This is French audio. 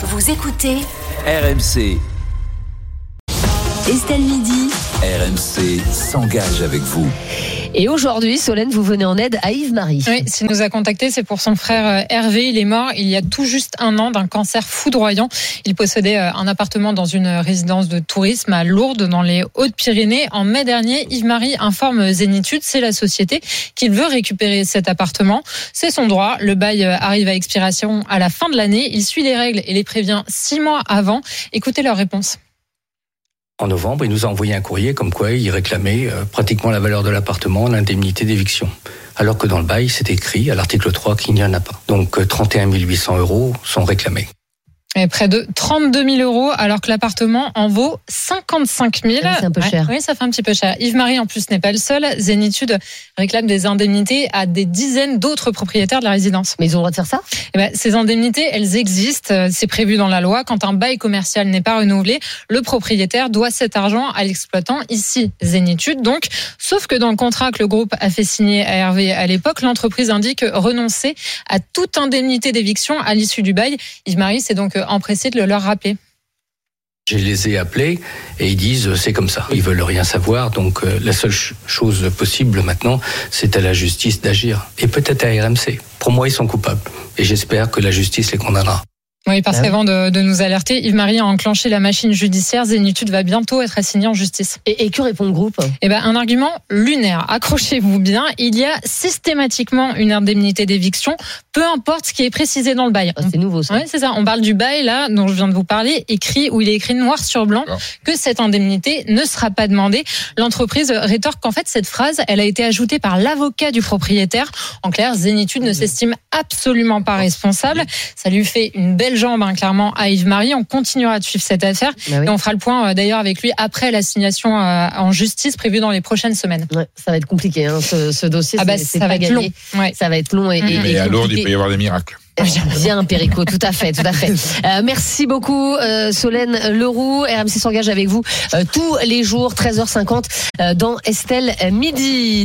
Vous écoutez RMC, Estelle Midi. RMC s'engage avec vous. Et aujourd'hui, Solène, vous venez en aide à Yves-Marie. Oui, s'il nous a contacté, c'est pour son frère euh, Hervé. Il est mort il y a tout juste un an d'un cancer foudroyant. Il possédait euh, un appartement dans une résidence de tourisme à Lourdes, dans les Hautes-Pyrénées. En mai dernier, Yves-Marie informe Zénitude, c'est la société, qu'il veut récupérer cet appartement. C'est son droit. Le bail euh, arrive à expiration à la fin de l'année. Il suit les règles et les prévient six mois avant. Écoutez leur réponse. En novembre, il nous a envoyé un courrier comme quoi il réclamait euh, pratiquement la valeur de l'appartement, l'indemnité d'éviction. Alors que dans le bail, c'est écrit à l'article 3 qu'il n'y en a pas. Donc euh, 31 800 euros sont réclamés. Et près de 32 000 euros, alors que l'appartement en vaut 55 000. Ah oui, c'est un peu cher. Oui, ça fait un petit peu cher. Yves-Marie, en plus, n'est pas le seul. Zénitude réclame des indemnités à des dizaines d'autres propriétaires de la résidence. Mais ils ont le droit de faire ça? Eh ben, ces indemnités, elles existent. C'est prévu dans la loi. Quand un bail commercial n'est pas renouvelé, le propriétaire doit cet argent à l'exploitant, ici Zénitude. Donc, sauf que dans le contrat que le groupe a fait signer à Hervé à l'époque, l'entreprise indique renoncer à toute indemnité d'éviction à l'issue du bail. Yves-Marie s'est donc euh, empressé de le leur rappeler. Je les ai appelés et ils disent euh, c'est comme ça. Ils veulent rien savoir. Donc euh, la seule ch- chose possible maintenant, c'est à la justice d'agir. Et peut-être à RMC. Pour moi, ils sont coupables. Et j'espère que la justice les condamnera. Oui, parce Ah qu'avant de, de nous alerter, Yves-Marie a enclenché la machine judiciaire. Zénitude va bientôt être assignée en justice. et, et que répond le groupe? Eh ben, un argument lunaire. Accrochez-vous bien. Il y a systématiquement une indemnité d'éviction, peu importe ce qui est précisé dans le bail. Ah, C'est nouveau ça. Oui, c'est ça. On parle du bail, là, dont je viens de vous parler, écrit, où il est écrit noir sur blanc que cette indemnité ne sera pas demandée. L'entreprise rétorque qu'en fait, cette phrase, elle a été ajoutée par l'avocat du propriétaire. En clair, Zénitude ne s'estime absolument pas responsable. Ça lui fait une belle jambe, hein, clairement, à Yves-Marie. On continuera de suivre cette affaire. Bah oui. Et on fera le point, euh, d'ailleurs, avec lui après l'assignation euh, en justice prévue dans les prochaines semaines. Ouais, ça va être compliqué, hein, ce, ce dossier. Ah bah, ça va être long. Ouais. Ça va être long et, et, Mhm. et Et à Lourdes, il peut y avoir des miracles. Bien, Perico, tout à fait, tout à fait. Euh, merci beaucoup, euh, Solène Leroux. RMC s'engage avec vous euh, tous les jours, 13h50, euh, dans Estelle Midi.